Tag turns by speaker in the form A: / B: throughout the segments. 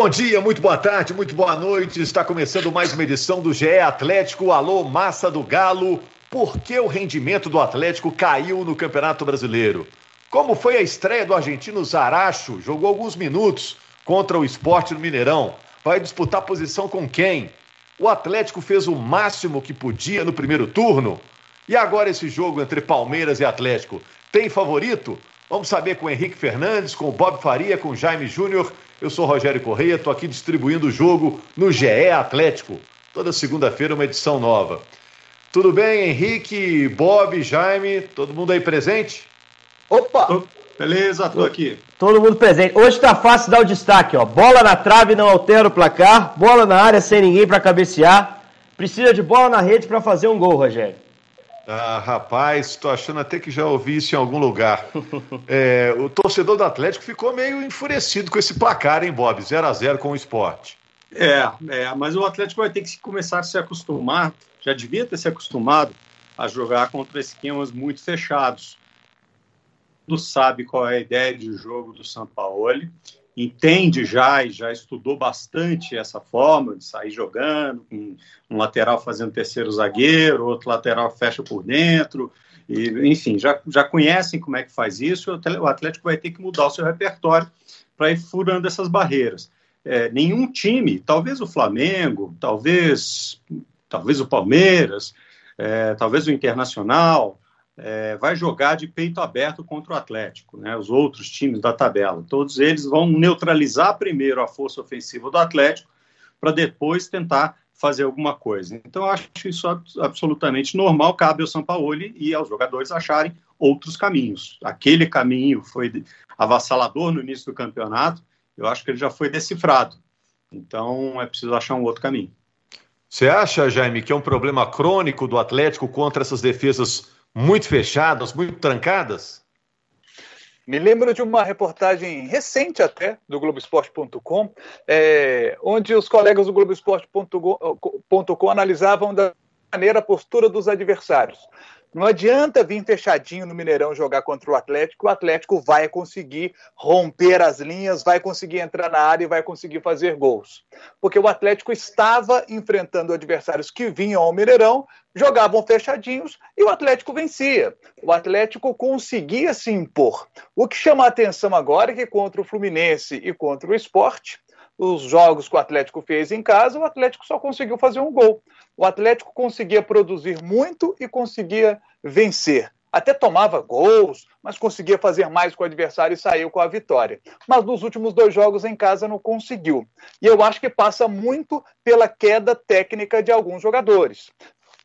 A: Bom dia, muito boa tarde, muito boa noite. Está começando mais uma edição do GE Atlético. Alô, massa do Galo. Por que o rendimento do Atlético caiu no Campeonato Brasileiro? Como foi a estreia do argentino Zaracho? Jogou alguns minutos contra o esporte no Mineirão. Vai disputar posição com quem? O Atlético fez o máximo que podia no primeiro turno. E agora esse jogo entre Palmeiras e Atlético? Tem favorito? Vamos saber com o Henrique Fernandes, com o Bob Faria, com o Jaime Júnior eu sou Rogério Correia, estou aqui distribuindo o jogo no GE Atlético. Toda segunda-feira uma edição nova. Tudo bem, Henrique, Bob, Jaime, todo mundo aí presente?
B: Opa! Beleza, estou aqui.
C: Todo mundo presente. Hoje está fácil dar o destaque, ó. Bola na trave não altera o placar, bola na área sem ninguém para cabecear. Precisa de bola na rede para fazer um gol, Rogério.
A: Ah, rapaz, estou achando até que já ouvi isso em algum lugar. É, o torcedor do Atlético ficou meio enfurecido com esse placar, hein, Bob? 0 a 0 com o esporte.
B: É, é, mas o Atlético vai ter que começar a se acostumar, já devia ter se acostumado a jogar contra esquemas muito fechados. Não sabe qual é a ideia de jogo do Sampaoli entende já e já estudou bastante essa forma de sair jogando, com um lateral fazendo terceiro zagueiro, outro lateral fecha por dentro, e, enfim, já, já conhecem como é que faz isso, o Atlético vai ter que mudar o seu repertório para ir furando essas barreiras. É, nenhum time, talvez o Flamengo, talvez, talvez o Palmeiras, é, talvez o Internacional, é, vai jogar de peito aberto contra o Atlético, né, os outros times da tabela. Todos eles vão neutralizar primeiro a força ofensiva do Atlético para depois tentar fazer alguma coisa. Então, acho isso absolutamente normal, cabe ao Sampaoli e aos jogadores acharem outros caminhos. Aquele caminho foi avassalador no início do campeonato, eu acho que ele já foi decifrado. Então, é preciso achar um outro caminho.
A: Você acha, Jaime, que é um problema crônico do Atlético contra essas defesas muito fechadas, muito trancadas?
D: Me lembro de uma reportagem recente até do Globoesporte.com, é, onde os colegas do Globoesporte.com analisavam da maneira a postura dos adversários. Não adianta vir fechadinho no Mineirão jogar contra o Atlético, o Atlético vai conseguir romper as linhas, vai conseguir entrar na área e vai conseguir fazer gols. Porque o Atlético estava enfrentando adversários que vinham ao Mineirão, jogavam fechadinhos e o Atlético vencia. O Atlético conseguia se impor. O que chama a atenção agora é que contra o Fluminense e contra o Esporte, os jogos que o Atlético fez em casa, o Atlético só conseguiu fazer um gol. O Atlético conseguia produzir muito e conseguia vencer. Até tomava gols, mas conseguia fazer mais com o adversário e saiu com a vitória. Mas nos últimos dois jogos em casa não conseguiu. E eu acho que passa muito pela queda técnica de alguns jogadores.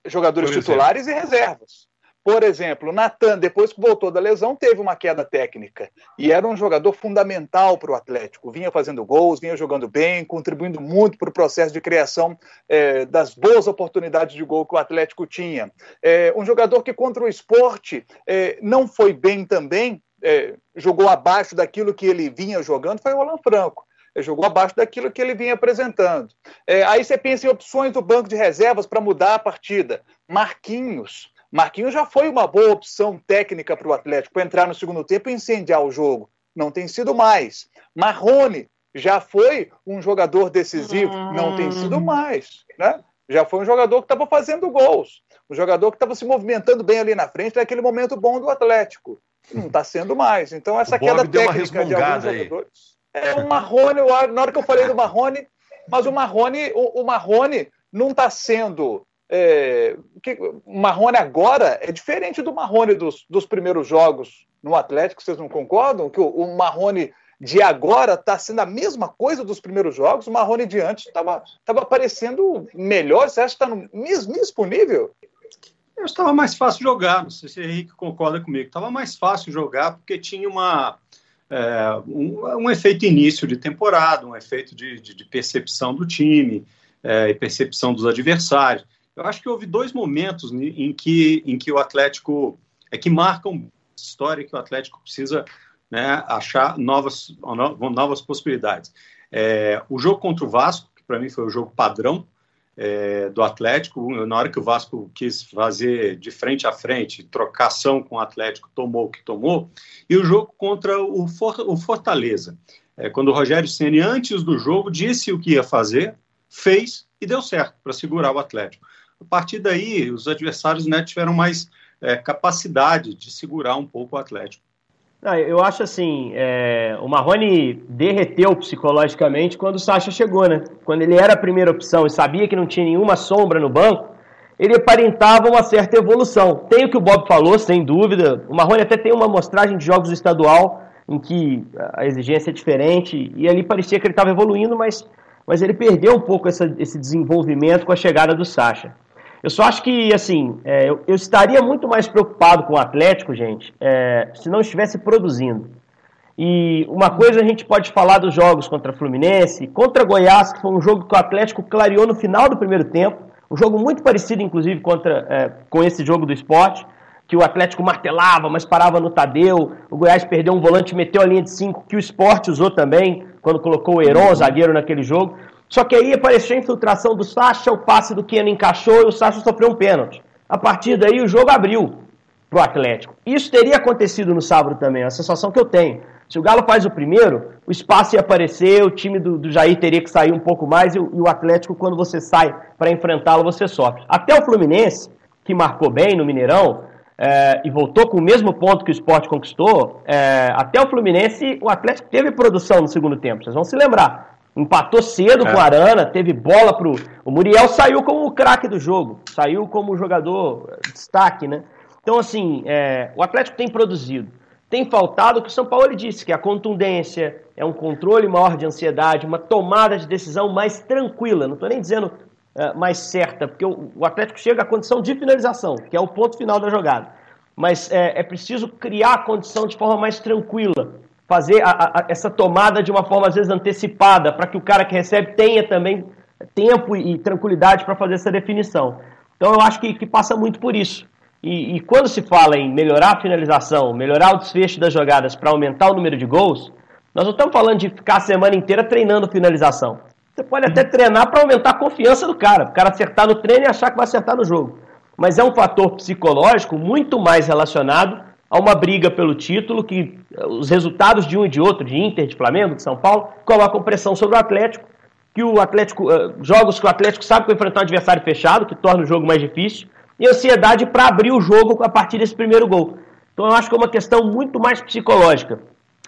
D: Jogadores titulares e reservas. Por exemplo, Natan, depois que voltou da lesão, teve uma queda técnica. E era um jogador fundamental para o Atlético. Vinha fazendo gols, vinha jogando bem, contribuindo muito para o processo de criação é, das boas oportunidades de gol que o Atlético tinha. É, um jogador que contra o esporte é, não foi bem também, é, jogou abaixo daquilo que ele vinha jogando, foi o Alan Franco jogou abaixo daquilo que ele vinha apresentando. É, aí você pensa em opções do banco de reservas para mudar a partida. Marquinhos, Marquinhos já foi uma boa opção técnica para o Atlético para entrar no segundo tempo e incendiar o jogo. Não tem sido mais. Marrone já foi um jogador decisivo, não tem sido mais. Né? Já foi um jogador que estava fazendo gols, um jogador que estava se movimentando bem ali na frente naquele momento bom do Atlético. Não está sendo mais. Então, essa queda técnica de alguns jogadores. É o Marrone, na hora que eu falei do Marrone, mas o Marrone, o, o Marrone não está sendo é, que, o Marrone agora é diferente do Marrone dos, dos primeiros jogos no Atlético, vocês não concordam? Que o, o Marrone de agora está sendo a mesma coisa dos primeiros jogos, o Marrone de antes estava parecendo melhor, você acha que está no mesmo, mesmo nível?
B: Eu estava mais fácil jogar, não sei se o Henrique concorda comigo, estava mais fácil jogar porque tinha uma, é, um, um, efeito início de temporada, um efeito de, de, de percepção do time é, e percepção dos adversários. Eu acho que houve dois momentos em que, em que o Atlético é que marcam história que o Atlético precisa né, achar novas, novas possibilidades. É, o jogo contra o Vasco, que para mim foi o jogo padrão é, do Atlético, na hora que o Vasco quis fazer de frente a frente, trocação com o Atlético, tomou o que tomou, e o jogo contra o, For, o Fortaleza. é, quando o Rogério Ceni antes do jogo disse o que ia fazer, fez e deu certo para segurar o Atlético. A partir daí, os adversários né, tiveram mais é, capacidade de segurar um pouco o Atlético.
C: eu acho assim, é, o Marrone derreteu psicologicamente quando o Sacha chegou, né? Quando ele era a primeira opção e sabia que não tinha nenhuma sombra no banco, ele aparentava uma certa evolução. Tem o que o Bob falou, sem dúvida. O Marrone até tem uma amostragem de jogos estadual em que a exigência é diferente e ali parecia que ele estava evoluindo, mas, mas ele perdeu um pouco essa, esse desenvolvimento com a chegada do Sacha. Eu só acho que, assim, é, eu, eu, estaria muito mais preocupado com o Atlético, gente, é, se não estivesse produzindo. E uma coisa a gente pode falar dos jogos contra Fluminense, contra Goiás, que foi um jogo que o Atlético clareou no final do primeiro tempo, um jogo muito parecido, inclusive, contra, é, com esse jogo do esporte, que o Atlético martelava, mas parava no Tadeu. O Goiás perdeu um volante, meteu a linha de 5, que o esporte usou também, quando colocou o Heron, o zagueiro, naquele jogo. Só que aí apareceu a infiltração do Sacha, o passe do Keno encaixou e o Sacha sofreu um pênalti. A partir daí o jogo abriu para o Atlético. Isso teria acontecido no sábado também, é a sensação que eu tenho. Se o Galo faz o primeiro, o espaço ia aparecer, o time do, do Jair teria que sair um pouco mais e, e o Atlético, quando você sai para enfrentá-lo, você sofre. Até o Fluminense, que marcou bem no Mineirão é, e voltou com o mesmo ponto que o esporte conquistou, é, até o Fluminense, o Atlético teve produção no segundo tempo, vocês vão se lembrar. Empatou cedo é. com o Arana, teve bola pro. O Muriel saiu como o craque do jogo, saiu como jogador destaque, né? Então, assim, é, o Atlético tem produzido. Tem faltado o que o São Paulo disse, que é a contundência, é um controle maior de ansiedade, uma tomada de decisão mais tranquila. Não estou nem dizendo é, mais certa, porque o, o, Atlético chega à condição de finalização, que é o ponto final da jogada. Mas é, é preciso criar a condição de forma mais tranquila, fazer a, a, essa tomada de uma forma às vezes antecipada, para que o cara que recebe tenha também tempo e, tranquilidade para fazer essa definição. Então eu acho que, que passa muito por isso. E, e, quando se fala em melhorar a finalização, melhorar o desfecho das jogadas para aumentar o número de gols, nós não estamos falando de ficar a semana inteira treinando finalização. Você pode até treinar para aumentar a confiança do cara, o cara acertar no treino e achar que vai acertar no jogo. Mas é um fator psicológico muito mais relacionado a uma briga pelo título que os resultados de um e de outro, de Inter, de Flamengo, de São Paulo, colocam pressão sobre o Atlético, que o Atlético, eh, jogos que o Atlético sabe que vai enfrentar um adversário fechado, que torna o jogo mais difícil, e ansiedade para abrir o jogo a partir desse primeiro gol. Então eu acho que é uma questão muito mais psicológica.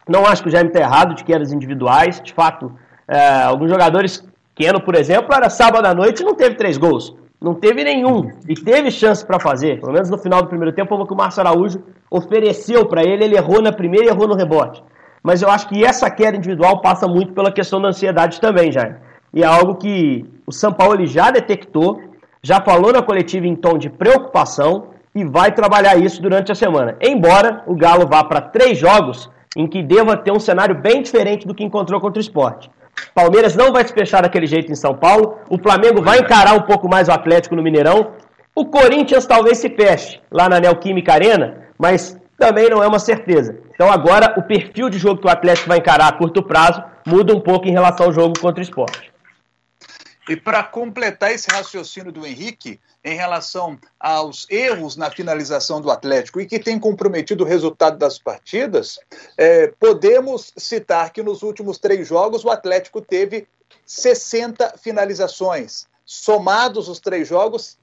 C: Não acho que o Jaime está errado de quedas individuais. De fato, é, alguns jogadores, Keno, por exemplo, era sábado à noite e não teve três gols. Não teve nenhum. E teve chance para fazer. Pelo menos no final do primeiro tempo, que o Márcio Araújo ofereceu para ele. Ele errou na primeira e errou no rebote. Mas eu acho que essa queda individual passa muito pela questão da ansiedade também, Jaime. E é algo que o São Paulo já detectou já falou na coletiva em tom de preocupação e vai trabalhar isso durante a semana. Embora o Galo vá para três jogos em que deva ter um cenário bem diferente do que encontrou contra o esporte. Palmeiras não vai se fechar daquele jeito em São Paulo. O Flamengo vai encarar um pouco mais o Atlético no Mineirão. O Corinthians talvez se feche lá na Neoquímica Arena, mas também não é uma certeza. Então agora o perfil de jogo que o Atlético vai encarar a curto prazo muda um pouco em relação ao jogo contra o esporte.
D: E para completar esse raciocínio do Henrique em relação aos erros na finalização do Atlético e que tem comprometido o resultado das partidas, é, podemos citar que nos últimos três jogos o Atlético teve 60 finalizações. Somados os três jogos,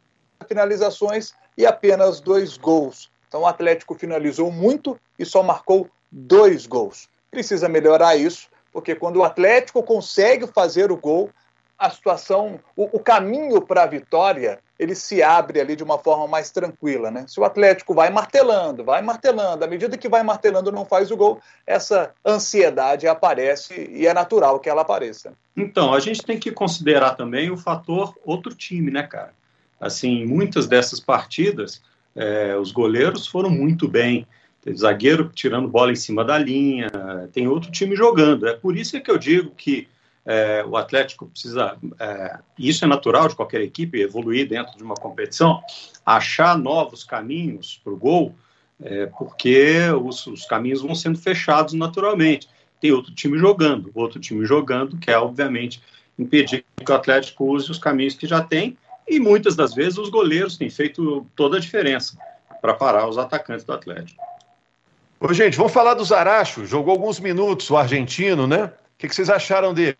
D: finalizações e apenas dois gols. Então o Atlético finalizou muito e só marcou dois gols. Precisa melhorar isso, porque quando o Atlético consegue fazer o gol, a situação, o, o caminho para a vitória, ele se abre ali de uma forma mais tranquila, né? Se o Atlético vai martelando, vai martelando, à medida que vai martelando não faz o gol, essa ansiedade aparece e é natural que ela apareça.
B: Então, a gente tem que considerar também o fator outro time, né, cara? Assim, muitas dessas partidas, é, os goleiros foram muito bem, tem zagueiro tirando bola em cima da linha, tem outro time jogando. É por isso que eu digo que é, o Atlético precisa, é, isso é natural de qualquer equipe, evoluir dentro de uma competição, achar novos caminhos para o gol, é, porque os, os, caminhos vão sendo fechados naturalmente. Tem outro time jogando, outro time jogando, que é, obviamente, impedir que o Atlético use os caminhos que já tem, e muitas das vezes os goleiros têm feito toda a diferença para parar os atacantes do Atlético.
A: Ô, gente, vamos falar do Zaracho. Jogou alguns minutos, o argentino, né? O que, que vocês acharam dele?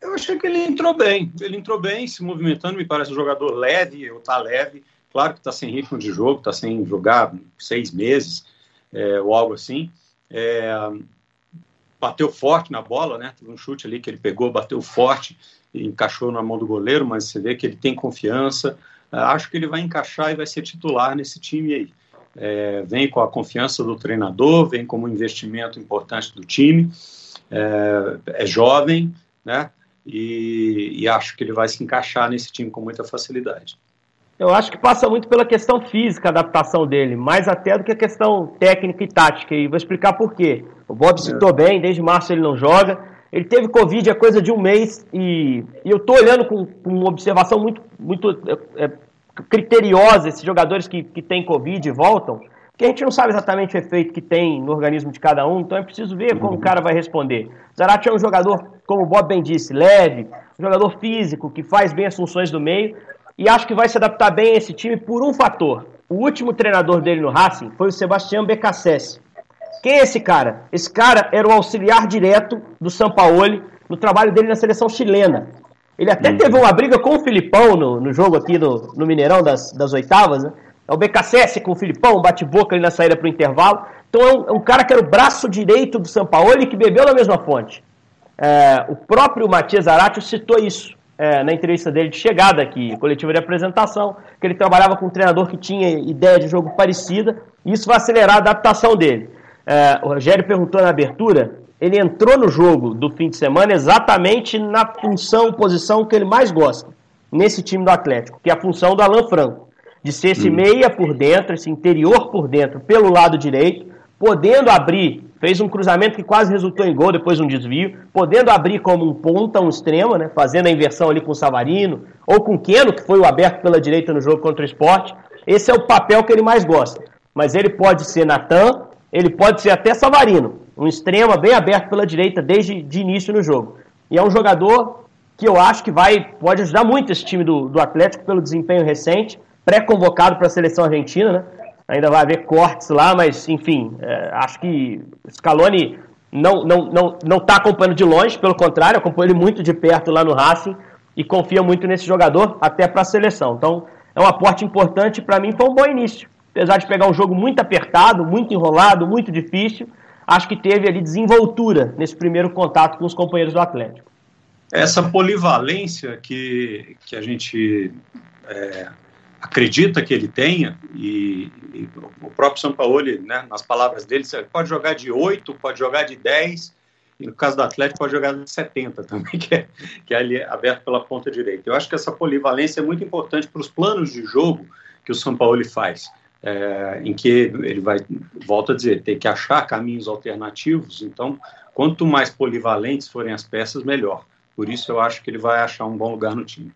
B: Eu achei que ele entrou bem. Ele entrou bem, se movimentando, me parece um jogador leve, ou tá leve. Claro que está sem ritmo de jogo, está sem jogar seis meses, é, ou algo assim. É, bateu forte na bola, né? Teve um chute ali que ele pegou, bateu forte e encaixou na mão do goleiro, mas você vê que ele tem confiança. É, acho que ele vai encaixar e vai ser titular nesse time aí. É, vem com a confiança do treinador, vem como um investimento importante do time. É, é jovem, né? E, e acho que ele vai se encaixar nesse time com muita facilidade.
C: Eu acho que passa muito pela questão física, a adaptação dele, mais até do que a questão técnica e tática. E vou explicar por quê. O Bob citou bem, desde março ele não joga. Ele teve Covid há coisa de um mês e, e eu estou olhando com, com, uma observação muito, muito é, é, criteriosa esses jogadores que, que têm Covid e voltam, que a gente não sabe exatamente o efeito que tem no organismo de cada um, então é preciso ver como o cara vai responder. Zarate é um jogador, como o Bob bem disse, leve, um jogador físico, que faz bem as funções do meio, e acho que vai se adaptar bem a esse time por um fator. O último treinador dele no Racing foi o Sebastião Becassese. Quem é esse cara? Esse cara era o auxiliar direto do Sampaoli no trabalho dele na seleção chilena. Ele até teve uma briga com o Filipão no, no jogo aqui no, no Mineirão das, das oitavas, né? É o BKSS com o Filipão, bate-boca ali na saída para o intervalo. Então é um, é um, cara que era o braço direito do Sampaoli que bebeu na mesma fonte. É, o próprio Matias Aratio citou isso é, na entrevista dele de chegada aqui, coletiva de apresentação, que ele trabalhava com um treinador que tinha ideia de jogo parecida, e isso vai acelerar a adaptação dele. É, o Rogério perguntou na abertura, ele entrou no jogo do fim de semana exatamente na função, posição que ele mais gosta, nesse time do Atlético, que é a função do Alan Franco, de ser esse meia por dentro, esse interior por dentro, pelo lado direito, podendo abrir fez um cruzamento que quase resultou em gol, depois um desvio, podendo abrir como um ponta, um extremo, né, fazendo a inversão ali com o Savarino, ou com o Keno, que foi o aberto pela direita no jogo contra o esporte. Esse é o papel que ele mais gosta. Mas ele pode ser Natan, ele pode ser até Savarino, um extremo bem aberto pela direita desde de início no jogo. E é um jogador que eu acho que vai pode ajudar muito esse time do, do Atlético pelo desempenho recente, pré-convocado para a seleção argentina, né? ainda vai haver cortes lá, mas enfim, é, acho que Scaloni não não não não está acompanhando de longe, pelo contrário, acompanha ele muito de perto lá no Racing e confia muito nesse jogador até para a seleção. Então é um aporte importante para mim, foi um bom início, apesar de pegar um jogo muito apertado, muito enrolado, muito difícil, acho que teve ali desenvoltura nesse primeiro contato com os companheiros do Atlético.
B: Essa polivalência que, que a gente é, acredita que ele tenha, e, e o próprio São Paulo, né, nas palavras dele, pode jogar de 8, pode jogar de 10, e no caso do Atlético pode jogar de 70 também, que é, que é ali aberto pela ponta direita. Eu acho que essa polivalência é muito importante para os planos de jogo que o São Paulo faz, é, em que ele vai, volto a dizer, ter que achar caminhos alternativos, então quanto mais polivalentes forem as peças, melhor. Por isso eu acho que ele vai achar um bom lugar no time.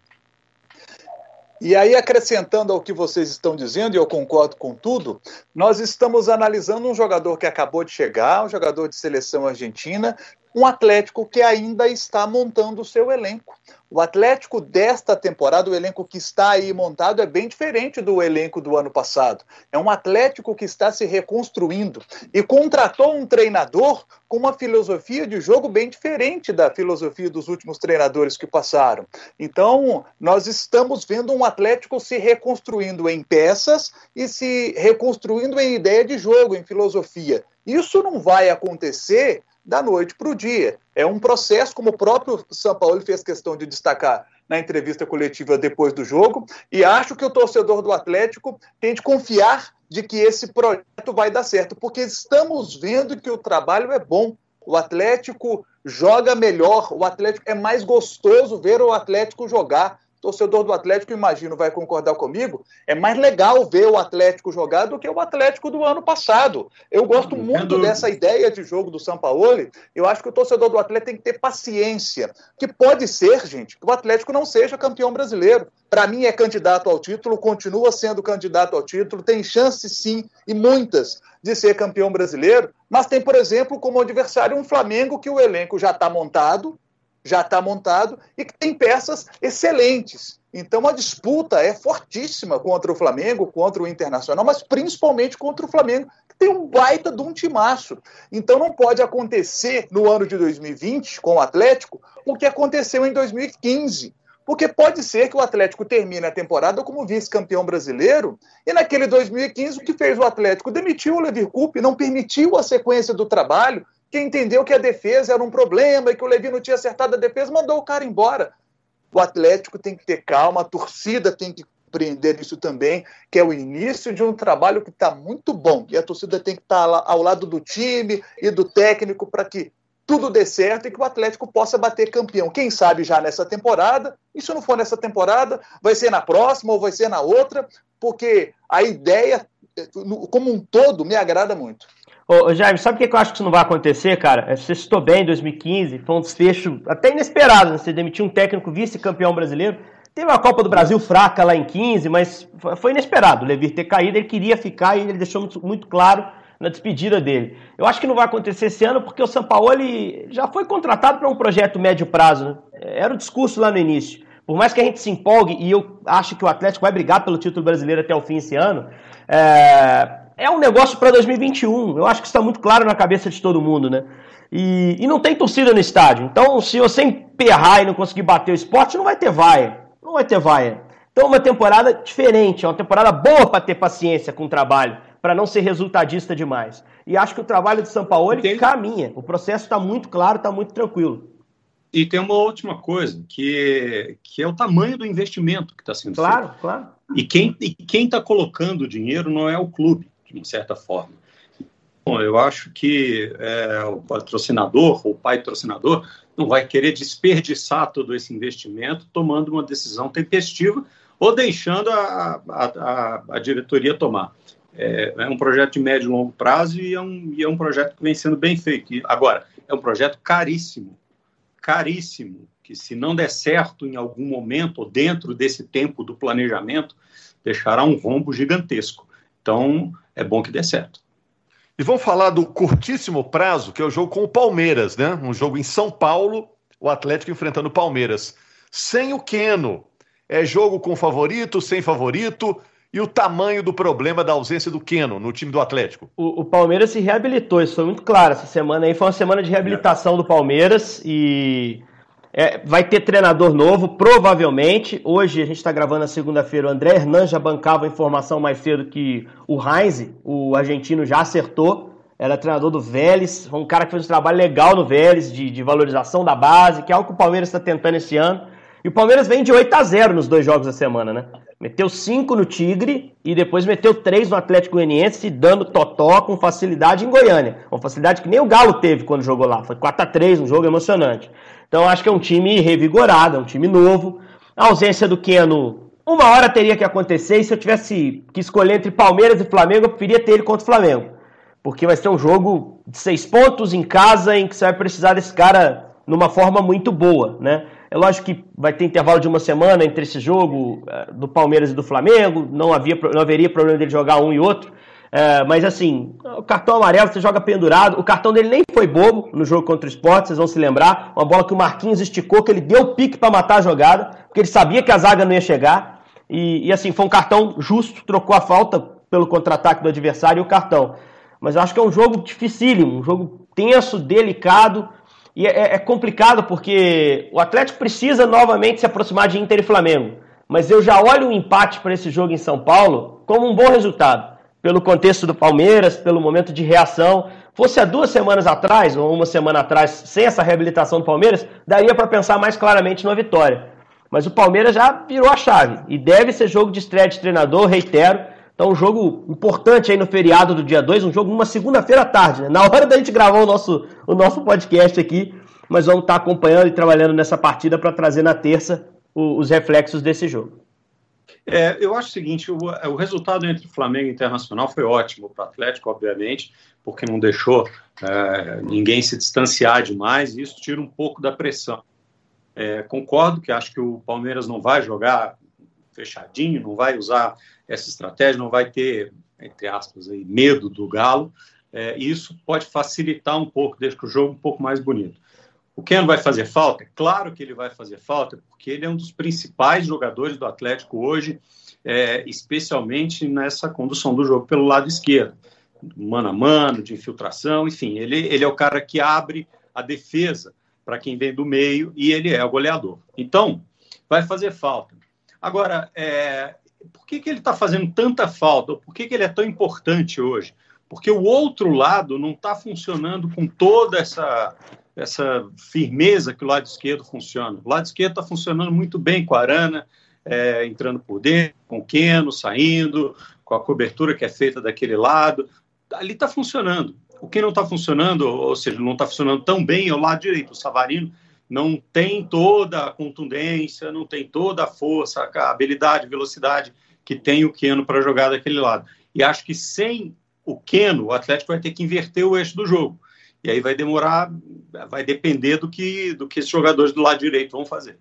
D: E aí, acrescentando ao que vocês estão dizendo, e eu concordo com tudo, nós estamos analisando um jogador que acabou de chegar, um jogador de seleção argentina, um Atlético que ainda está montando o seu elenco. O Atlético desta temporada, o elenco que está aí montado, é bem diferente do elenco do ano passado. É um Atlético que está se reconstruindo e contratou um treinador com uma filosofia de jogo bem diferente da filosofia dos últimos treinadores que passaram. Então, nós estamos vendo um Atlético se reconstruindo em peças e se reconstruindo em ideia de jogo, em filosofia. Isso não vai acontecer da noite para o dia. É um processo, como o próprio São Paulo fez questão de destacar na entrevista coletiva depois do jogo, e acho que o torcedor do Atlético tem de confiar de que esse projeto vai dar certo, porque estamos vendo que o trabalho é bom. O Atlético joga melhor, o Atlético é mais gostoso ver o Atlético jogar torcedor do Atlético, imagino, vai concordar comigo, é mais legal ver o Atlético jogar do que o Atlético do ano passado. Eu gosto muito dessa ideia de jogo do Sampaoli. Eu acho que o torcedor do Atlético tem que ter paciência. Que pode ser, gente, que o Atlético não seja campeão brasileiro. Para mim, é candidato ao título, continua sendo candidato ao título, tem chance sim, e muitas, de ser campeão brasileiro. Mas tem, por exemplo, como adversário um Flamengo que o elenco já está montado, já está montado e que tem peças excelentes. Então a disputa é fortíssima contra o Flamengo, contra o Internacional, mas principalmente contra o Flamengo, que tem um baita de um timaço. Então não pode acontecer no ano de 2020 com o Atlético o que aconteceu em 2015. Porque pode ser que o Atlético termine a temporada como vice-campeão brasileiro e naquele 2015 o que fez o Atlético demitiu o Levi Coupe, não permitiu a sequência do trabalho, que entendeu que a defesa era um problema e que o Levi não tinha acertado a defesa, mandou o cara embora. O Atlético tem que ter calma, a torcida tem que compreender isso também, que é o início de um trabalho que está muito bom. E a torcida tem que estar tá ao lado do time e do técnico para que tudo dê certo e que o Atlético possa bater campeão. Quem sabe já nessa temporada, e se não for nessa temporada, vai ser na próxima ou vai ser na outra, porque a ideia, como um todo, me agrada muito.
C: Ô, Jaime, sabe o que eu acho que isso não vai acontecer, cara? Você citou bem em 2015, foi um desfecho até inesperado, né? Você demitiu um técnico vice-campeão brasileiro. Teve uma Copa do Brasil fraca lá em 15, mas foi inesperado o Levir ter caído. Ele queria ficar e ele deixou muito, muito claro na despedida dele. Eu acho que não vai acontecer esse ano porque o Sampaoli já foi contratado para um projeto médio prazo. Né? Era o discurso lá no início. Por mais que a gente se empolgue, e eu acho que o Atlético vai brigar pelo título brasileiro até o fim esse ano, é, é um negócio para 2021. Eu acho que está muito claro na cabeça de todo mundo, né? E, e, não tem torcida no estádio. Então, se você emperrar e não conseguir bater o esporte, não vai ter vaia não vai ter vaia. Então, uma temporada diferente, é uma temporada boa para ter paciência com o trabalho, para não ser resultadista demais. E acho que o trabalho de São Paulo tem... caminha. O processo está muito claro, está muito tranquilo.
B: E tem uma última coisa, que, que é o tamanho do investimento que está sendo
C: claro, feito. Claro, claro.
B: E quem está colocando o dinheiro não é o clube, de certa forma. Bom, eu acho que é, o patrocinador, o pai patrocinador, não vai querer desperdiçar todo esse investimento tomando uma decisão tempestiva ou deixando a, a, a, a diretoria tomar. É, é, um projeto de médio e longo prazo e é, um, e é um projeto que vem sendo bem feito. E, agora, é um projeto caríssimo, caríssimo, que se não der certo em algum momento, ou dentro desse tempo do planejamento, deixará um rombo gigantesco. Então, é bom que dê certo.
A: E vamos falar do curtíssimo prazo, que é o jogo com o Palmeiras, né? Um jogo em São Paulo, o Atlético enfrentando o Palmeiras. Sem o Queno. É jogo com favorito, sem favorito. E o tamanho do problema da ausência do Queno no time do Atlético?
C: O, o, Palmeiras se reabilitou, isso foi muito claro essa semana aí. Foi uma semana de reabilitação do Palmeiras e é, vai ter treinador novo, provavelmente. Hoje, a gente está gravando na segunda-feira, o André Hernan já bancava a informação mais cedo que o Heinz, o argentino, já acertou. Era treinador do Vélez, um cara que fez um trabalho legal no Vélez, de, de valorização da base, que é algo que o Palmeiras está tentando esse ano. E o Palmeiras vem de 8 a 0 nos dois jogos da semana, né? Meteu 5 no Tigre e depois meteu 3 no Atlético Goianiense, dando totó com facilidade em Goiânia. Uma facilidade que nem o Galo teve quando jogou lá. Foi 4 a 3 um jogo emocionante. Então acho que é um time revigorado, é um time novo. A ausência do Keno, uma hora teria que acontecer, e se eu tivesse que escolher entre Palmeiras e Flamengo, eu preferia ter ele contra o Flamengo. Porque vai ser um jogo de seis pontos em casa, em que você vai precisar desse cara numa forma muito boa, né? É lógico que vai ter intervalo de uma semana entre esse jogo eh, do Palmeiras e do Flamengo, não, havia, não haveria problema dele jogar um e outro, é, mas assim, o cartão amarelo você joga pendurado. O cartão dele nem foi bobo no jogo contra o Sport, vocês vão se lembrar. Uma bola que o Marquinhos esticou, que ele deu pique para matar a jogada, porque ele sabia que a zaga não ia chegar. E, e assim, foi um cartão justo, trocou a falta pelo contra-ataque do adversário e o cartão. Mas eu acho que é um jogo dificílimo, um jogo tenso, delicado. E é, é complicado porque o Atlético precisa novamente se aproximar de Inter e Flamengo. Mas eu já olho o empate para esse jogo em São Paulo como um bom resultado pelo contexto do Palmeiras, pelo momento de reação. Fosse há duas semanas atrás, ou uma semana atrás, sem essa reabilitação do Palmeiras, daria para pensar mais claramente numa vitória. Mas o Palmeiras já virou a chave e deve ser jogo de estreia de treinador, reitero. Então, um jogo importante aí no feriado do dia 2, um jogo numa segunda-feira à tarde, né? na hora da gente gravar o nosso, o nosso podcast aqui. Mas vamos estar acompanhando e trabalhando nessa partida para trazer na terça os reflexos desse jogo.
B: É, eu acho o seguinte: o, o, resultado entre Flamengo e Internacional foi ótimo para o Atlético, obviamente, porque não deixou é, ninguém se distanciar demais e isso tira um pouco da pressão. É, concordo que acho que o Palmeiras não vai jogar fechadinho, não vai usar essa estratégia, não vai ter, entre aspas, aí, medo do Galo. É, e isso pode facilitar um pouco, deixa o jogo um pouco mais bonito. O Ken vai fazer falta? Claro que ele vai fazer falta, porque ele é um dos principais jogadores do Atlético hoje, é, especialmente nessa condução do jogo pelo lado esquerdo. mano a mano, de infiltração, enfim, ele, ele é o cara que abre a defesa para quem vem do meio e ele é o goleador. Então, vai fazer falta. Agora, é, por que, que ele está fazendo tanta falta? Por que, que ele é tão importante hoje? Porque o outro lado não está funcionando com toda essa, essa firmeza que o lado esquerdo funciona. O lado esquerdo está funcionando muito bem com a Arana, é, entrando por dentro, com o Keno saindo, com a cobertura que é feita daquele lado. Ali está funcionando. O que não está funcionando, ou seja, não está funcionando tão bem é o lado direito. O Savarino não tem toda a contundência, não tem toda a força, a habilidade, velocidade que tem o Keno para jogar daquele lado. E acho que sem o Keno, o Atlético vai ter que inverter o eixo do jogo. E aí vai demorar, vai depender do que, do que esses jogadores do lado direito vão fazer.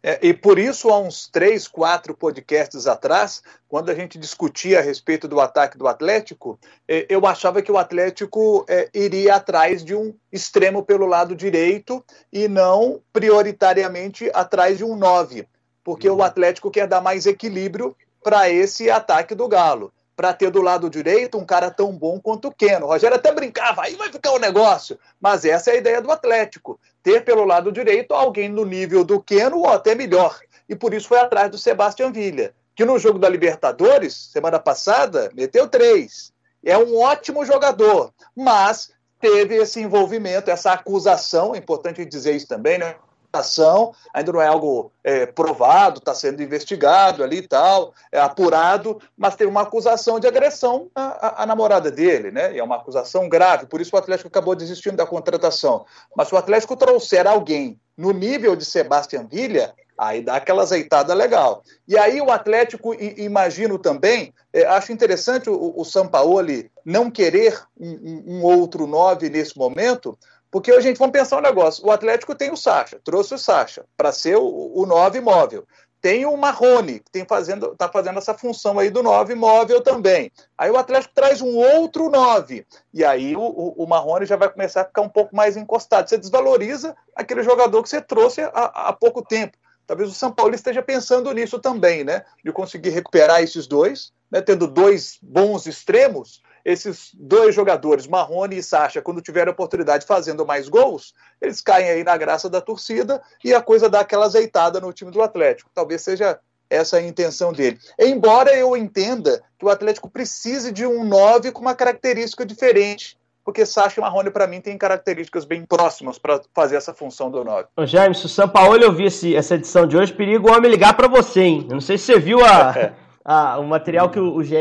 D: É, e por isso, há uns três, quatro podcasts atrás, quando a gente discutia a respeito do ataque do Atlético, é, eu achava que o Atlético é, iria atrás de um extremo pelo lado direito e não prioritariamente atrás de um nove, porque uhum. o Atlético quer dar mais equilíbrio para esse ataque do Galo para ter do lado direito um cara tão bom quanto o Keno. O Rogério até brincava, aí vai ficar o um negócio. Mas essa é a ideia do Atlético. Ter pelo lado direito alguém no nível do Keno ou até melhor. E por isso foi atrás do Sebastião Villa, que no jogo da Libertadores, semana passada, meteu três. É um ótimo jogador, mas teve esse envolvimento, essa acusação, é importante dizer isso também, né? Ação, ainda não é algo é, provado, está sendo investigado ali e tal, é apurado, mas tem uma acusação de agressão à, à, à, namorada dele, né? E é uma acusação grave, por isso o Atlético acabou desistindo da contratação. Mas se o Atlético trouxer alguém no nível de Sebastião Villa, aí dá aquela azeitada legal. E aí o Atlético, imagino também, é, acho interessante o, o Sampaoli não querer um, um outro nove nesse momento, porque a gente vamos pensar um negócio: o Atlético tem o Sacha, trouxe o Sacha para ser o, o 9 móvel. Tem o Marrone, que está fazendo, tá fazendo essa função aí do 9 móvel também. Aí o Atlético traz um outro 9. E aí o, o, o Marrone já vai começar a ficar um pouco mais encostado. Você desvaloriza aquele jogador que você trouxe há, há pouco tempo. Talvez o São Paulo esteja pensando nisso também, né? De conseguir recuperar esses dois, né? tendo dois bons extremos esses dois jogadores, Marrone e Sacha, quando tiverem oportunidade fazendo mais gols, eles caem aí na graça da torcida e a coisa dá aquela azeitada no time do Atlético. Talvez seja essa a intenção dele. Embora eu entenda que o Atlético precise de um 9 com uma característica diferente, porque Sacha e Marrone, para mim, têm características bem próximas para fazer essa função do 9.
C: Ô, James, se o São Paulo eu vi esse, essa edição de hoje, perigo o homem ligar para você, hein? Eu não sei se você viu a, a, o material que o GE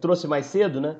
C: trouxe mais cedo, né?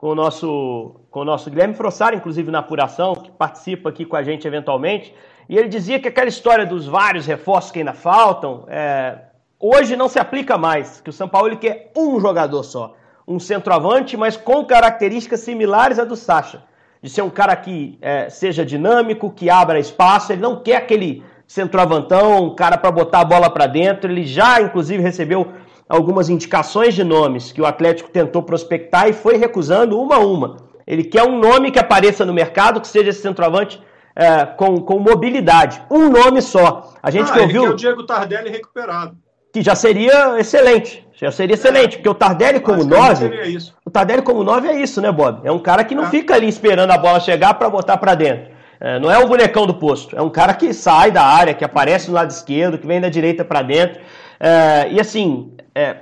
C: Com o nosso, com o nosso Guilherme Frossari, inclusive na apuração, que participa aqui com a gente eventualmente, e ele dizia que aquela história dos vários reforços que ainda faltam, é, hoje não se aplica mais, que o São Paulo quer um jogador só, um centroavante, mas com características similares à do Sacha, de ser um cara que é, seja dinâmico, que abra espaço, ele não quer aquele centroavantão, um cara para botar a bola para dentro, ele já inclusive recebeu algumas indicações de nomes que o Atlético tentou prospectar e foi recusando uma a uma. Ele quer um nome que apareça no mercado, que seja esse centroavante é, com, com mobilidade. Um nome só. A gente
B: ah,
C: que ouviu.
B: Ele quer o Diego Tardelli recuperado.
C: Que já seria excelente. Já seria excelente, porque o Tardelli como 9. O Tardelli como 9 é isso, né, Bob? É um cara que não é. fica ali esperando a bola chegar para botar para dentro. É, não é o bonecão do posto, é um cara que sai da área, que aparece no lado esquerdo, que vem da direita para dentro. É, e assim, é,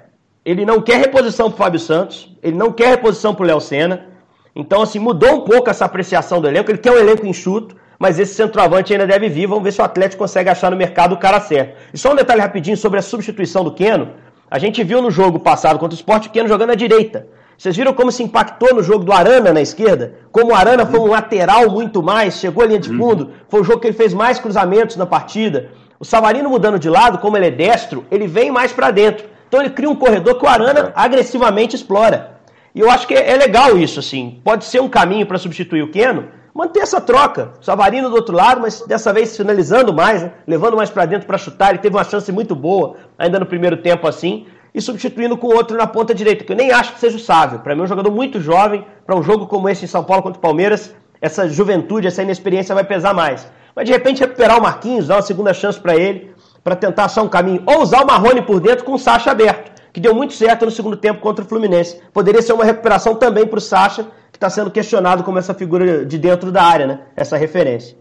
C: ele não quer reposição para Fábio Santos, ele não quer reposição para o Léo Senna. Então, assim, mudou um pouco essa apreciação do elenco. Ele quer um elenco enxuto, mas esse centroavante ainda deve vir. Vamos ver se o Atlético consegue achar no mercado o cara certo. E só um detalhe rapidinho sobre a substituição do Keno. A gente viu no jogo passado contra o Sport o Keno jogando à direita. Vocês viram como se impactou no jogo do Arana na esquerda? Como o Arana foi um lateral muito mais, chegou à linha de fundo, foi o jogo que ele fez mais cruzamentos na partida. O Savarino mudando de lado, como ele é destro, ele vem mais para dentro. Então ele cria um corredor que o Arana é. agressivamente explora. E eu acho que é, legal isso, assim. Pode ser um caminho para substituir o Keno, manter essa troca. Savarino do outro lado, mas dessa vez finalizando mais, né? levando mais para dentro para chutar. Ele teve uma chance muito boa ainda no primeiro tempo assim. E substituindo com outro na ponta direita, que eu nem acho que seja o Sávio. Para mim, é um jogador muito jovem. Para um jogo como esse em São Paulo contra o Palmeiras, essa juventude, essa inexperiência vai pesar mais. Mas de repente recuperar o Marquinhos, dar uma segunda chance para ele para tentar achar um caminho. Ou usar o Marrone por dentro com o Sacha aberto, que deu muito certo no segundo tempo contra o Fluminense. Poderia ser uma recuperação também para o Sacha, está sendo questionado como essa figura de dentro da área, né? Essa referência.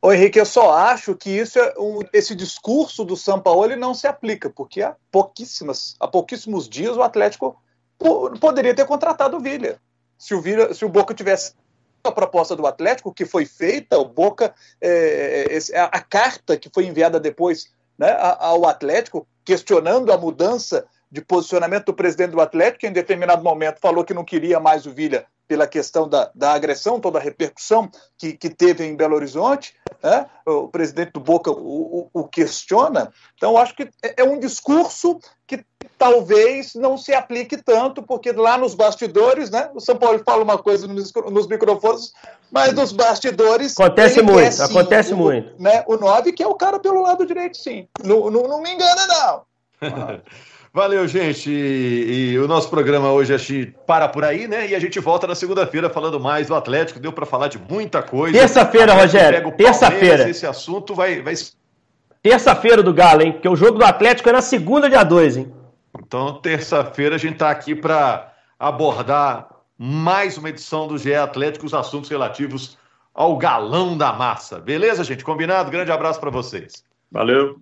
D: Ô Henrique, eu só acho que isso é um, esse discurso do São Paulo não se aplica, porque há pouquíssimas, há pouquíssimos dias o Atlético poderia ter contratado o Villa. Se o, Villa, se o Boca tivesse a proposta do Atlético que foi feita, o Boca, é, é, a, carta que foi enviada depois né, ao Atlético, questionando a mudança de posicionamento do presidente do Atlético, que em determinado momento falou que não queria mais o Villa pela questão da, da agressão, toda a repercussão que, que teve em Belo Horizonte, né? o presidente do Boca o, o, o questiona. Então, acho que é, é um discurso que talvez não se aplique tanto, porque lá nos bastidores, né? O São Paulo fala uma coisa nos, nos microfones, mas nos bastidores.
C: Acontece muito, quer, sim, acontece
D: o,
C: muito.
D: Né, o 9, que é o cara pelo lado direito, sim. Não, não, não me engana, não.
A: Valeu, gente. E, e, o nosso programa hoje acho para por aí, né? E a gente volta na segunda-feira falando mais do Atlético. Deu para falar de muita coisa.
C: Terça-feira, Rogério. Terça-feira.
A: Esse assunto vai. vai...
C: Terça-feira do Galo, hein? Porque o jogo do Atlético é na segunda, dia 2, hein?
A: Então, terça-feira a gente está aqui para abordar mais uma edição do GE Atlético, os assuntos relativos ao galão da massa. Beleza, gente? Combinado? Grande abraço para vocês.
B: Valeu.